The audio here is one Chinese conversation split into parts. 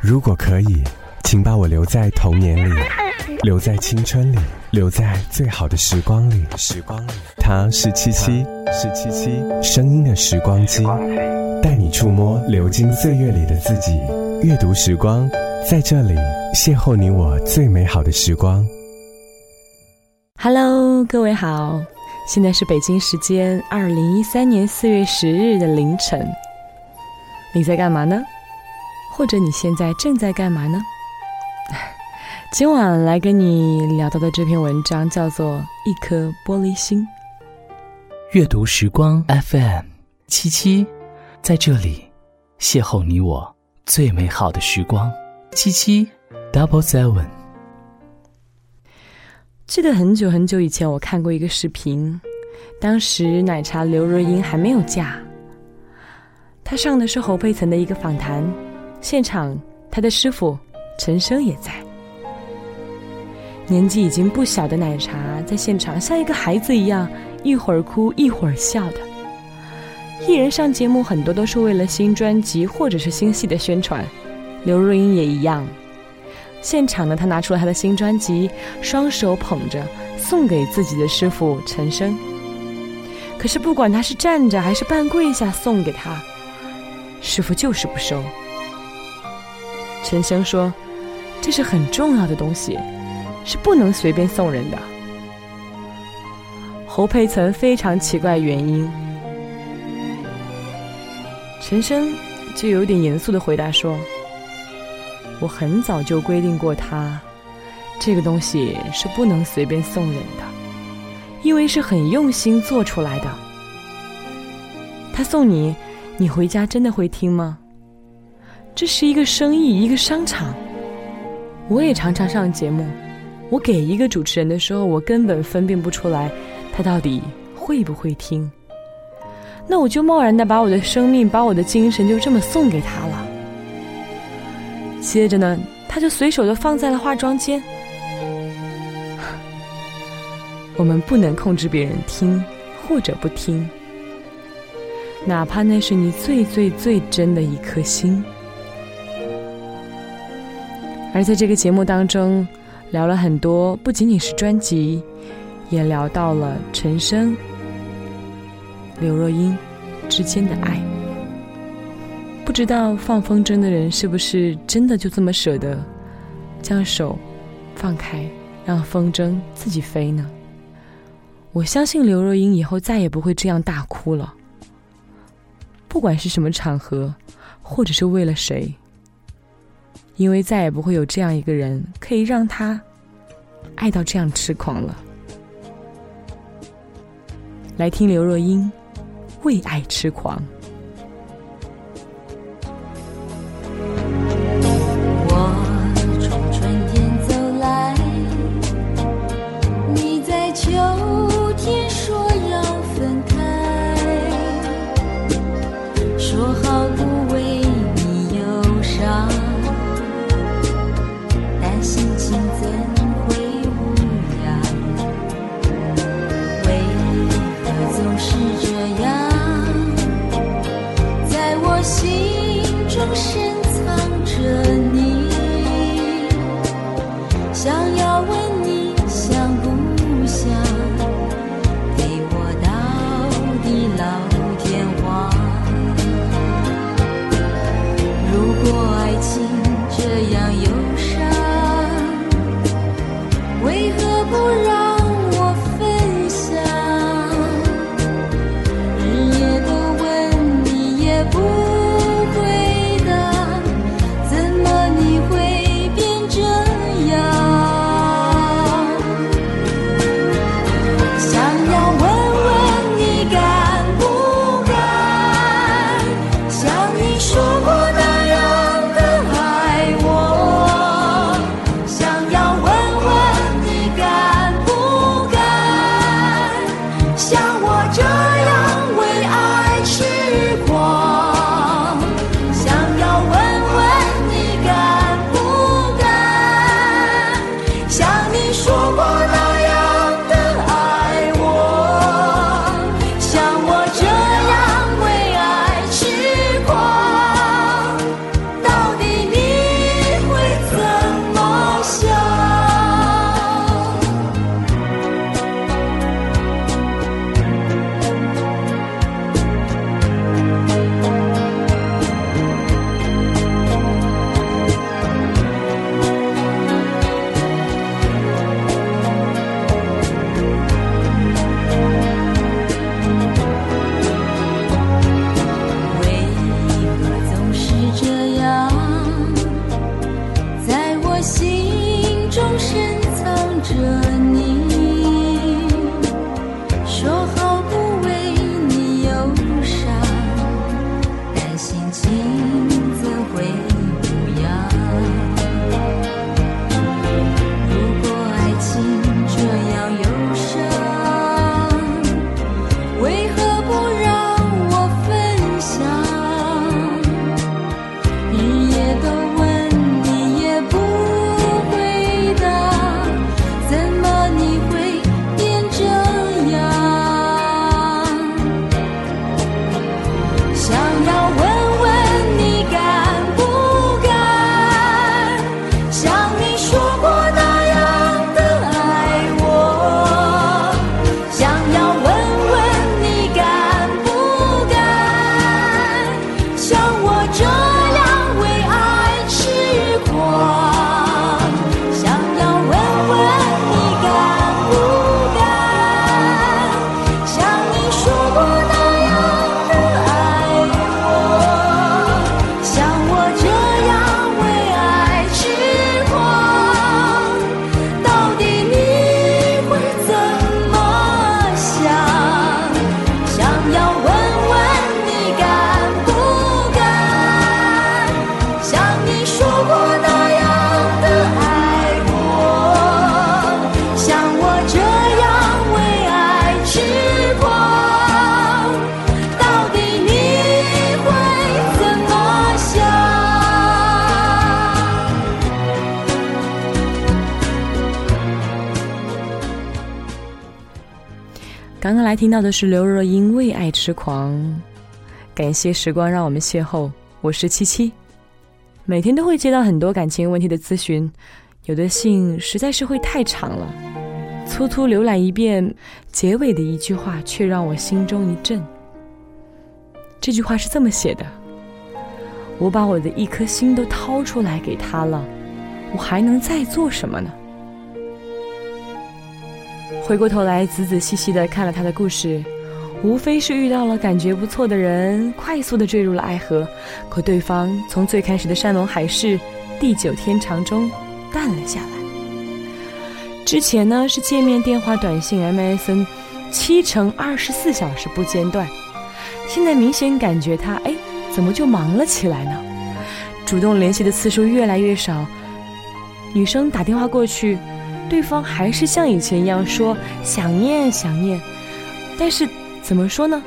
如果可以，请把我留在童年里，留在青春里，留在最好的时光里。时光里，它是七七，是七七，声音的时光机，带你触摸流金岁月里的自己。阅读时光，在这里邂逅你我最美好的时光。Hello，各位好，现在是北京时间二零一三年四月十日的凌晨，你在干嘛呢？或者你现在正在干嘛呢？今晚来跟你聊到的这篇文章叫做《一颗玻璃心》。阅读时光 FM 七七，在这里邂逅你我最美好的时光。七七 Double Seven。记得很久很久以前，我看过一个视频，当时奶茶刘若英还没有嫁，她上的是侯佩岑的一个访谈。现场，他的师傅陈升也在。年纪已经不小的奶茶在现场像一个孩子一样，一会儿哭一会儿笑的。艺人上节目很多都是为了新专辑或者是新戏的宣传，刘若英也一样。现场呢，她拿出了她的新专辑，双手捧着送给自己的师傅陈升。可是不管他是站着还是半跪下送给他，师傅就是不收。陈升说：“这是很重要的东西，是不能随便送人的。”侯佩岑非常奇怪原因，陈升就有点严肃的回答说：“我很早就规定过他，这个东西是不能随便送人的，因为是很用心做出来的。他送你，你回家真的会听吗？”这是一个生意，一个商场。我也常常上节目，我给一个主持人的时候，我根本分辨不出来他到底会不会听。那我就贸然的把我的生命，把我的精神就这么送给他了。接着呢，他就随手的放在了化妆间。我们不能控制别人听或者不听，哪怕那是你最最最真的一颗心。而在这个节目当中，聊了很多，不仅仅是专辑，也聊到了陈升、刘若英之间的爱。不知道放风筝的人是不是真的就这么舍得将手放开，让风筝自己飞呢？我相信刘若英以后再也不会这样大哭了。不管是什么场合，或者是为了谁。因为再也不会有这样一个人可以让他爱到这样痴狂了。来听刘若英为爱痴狂。刚刚来听到的是刘若英《为爱痴狂》，感谢时光让我们邂逅，我是七七。每天都会接到很多感情问题的咨询，有的信实在是会太长了，粗粗浏览一遍，结尾的一句话却让我心中一震。这句话是这么写的：“我把我的一颗心都掏出来给他了，我还能再做什么呢？”回过头来，仔仔细细的看了他的故事，无非是遇到了感觉不错的人，快速的坠入了爱河，可对方从最开始的山盟海誓、地久天长中淡了下来。之前呢是见面、电话、短信、MSN，七乘二十四小时不间断，现在明显感觉他哎，怎么就忙了起来呢？主动联系的次数越来越少，女生打电话过去。对方还是像以前一样说想念想念，但是怎么说呢，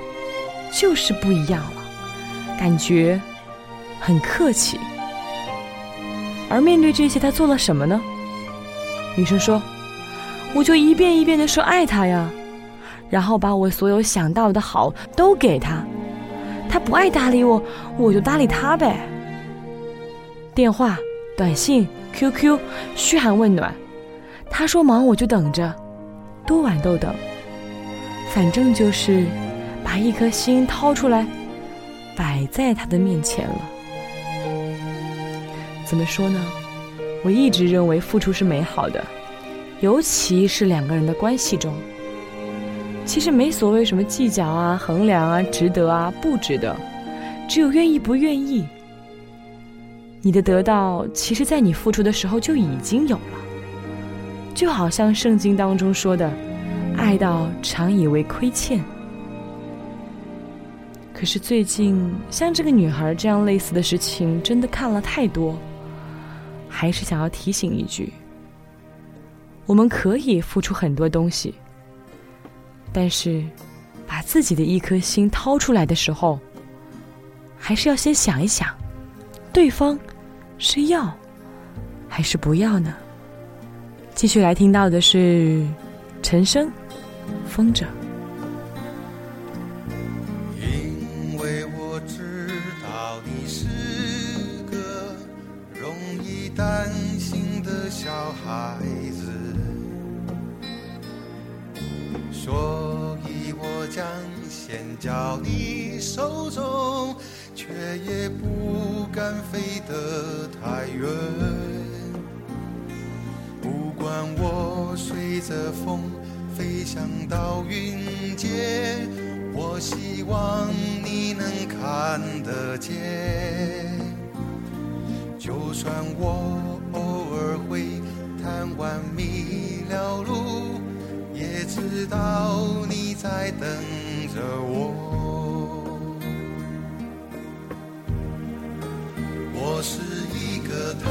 就是不一样了，感觉很客气。而面对这些，他做了什么呢？女生说：“我就一遍一遍的说爱他呀，然后把我所有想到的好都给他，他不爱搭理我，我就搭理他呗。电话、短信、QQ，嘘寒问暖。”他说忙我就等着，多晚都等。反正就是把一颗心掏出来，摆在他的面前了。怎么说呢？我一直认为付出是美好的，尤其是两个人的关系中。其实没所谓什么计较啊、衡量啊、值得啊、不值得，只有愿意不愿意。你的得到，其实在你付出的时候就已经有了。就好像圣经当中说的，爱到常以为亏欠。可是最近像这个女孩这样类似的事情，真的看了太多，还是想要提醒一句：我们可以付出很多东西，但是把自己的一颗心掏出来的时候，还是要先想一想，对方是要还是不要呢？继续来听到的是陈升《风筝》。因为我知道你是个容易担心的小孩子，所以我将线交你手中，却也不敢飞得太远。我随着风飞翔到云间，我希望你能看得见。就算我偶尔会贪玩迷了路，也知道你在等着我。我是一个贪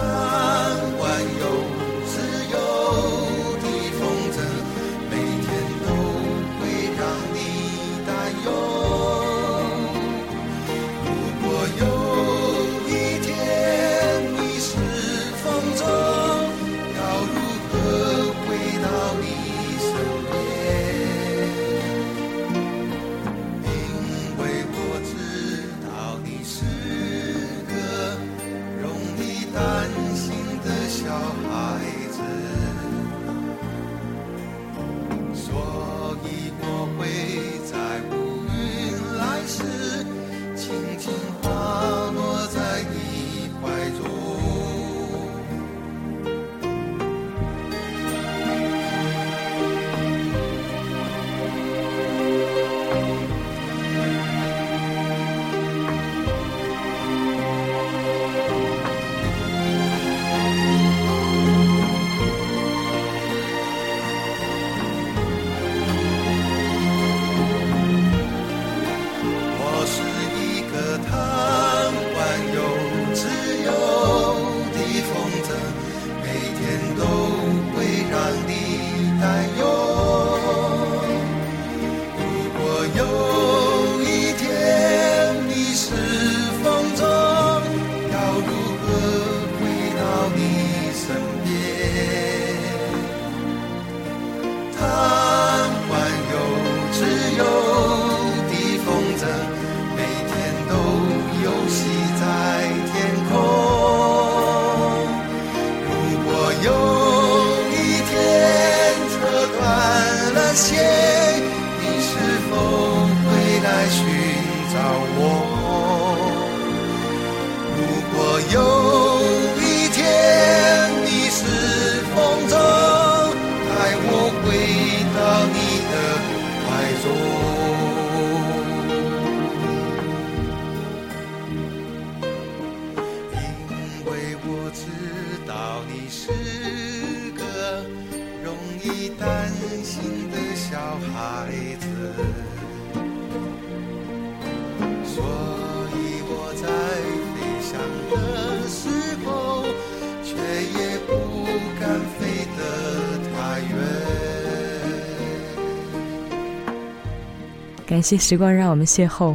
感谢时光让我们邂逅，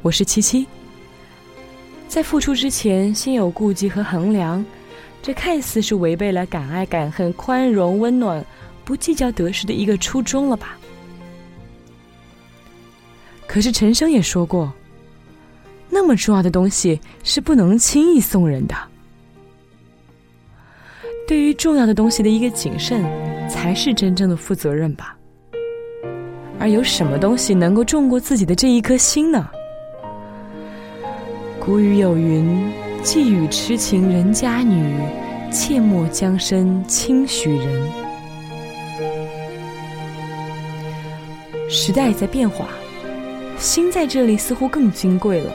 我是七七。在付出之前，先有顾忌和衡量，这看似是违背了敢爱敢恨、宽容温暖、不计较得失的一个初衷了吧？可是陈升也说过，那么重要的东西是不能轻易送人的。对于重要的东西的一个谨慎，才是真正的负责任吧。而有什么东西能够重过自己的这一颗心呢？古语有云：“寄语痴情人家女，切莫将身轻许人。”时代在变化，心在这里似乎更金贵了。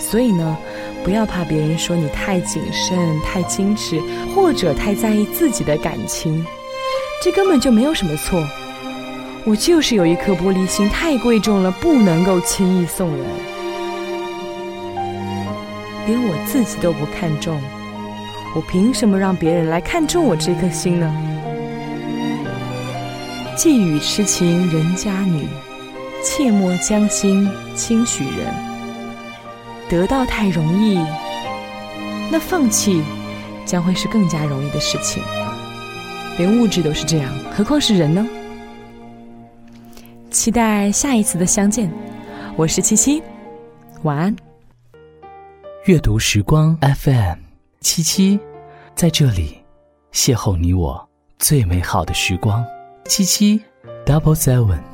所以呢，不要怕别人说你太谨慎、太矜持，或者太在意自己的感情，这根本就没有什么错。我就是有一颗玻璃心，太贵重了，不能够轻易送人。连我自己都不看重，我凭什么让别人来看重我这颗心呢？寄语痴情人家女，切莫将心轻许人。得到太容易，那放弃将会是更加容易的事情。连物质都是这样，何况是人呢？期待下一次的相见，我是七七，晚安。阅读时光 FM 七七，在这里邂逅你我最美好的时光。七七 Double Seven。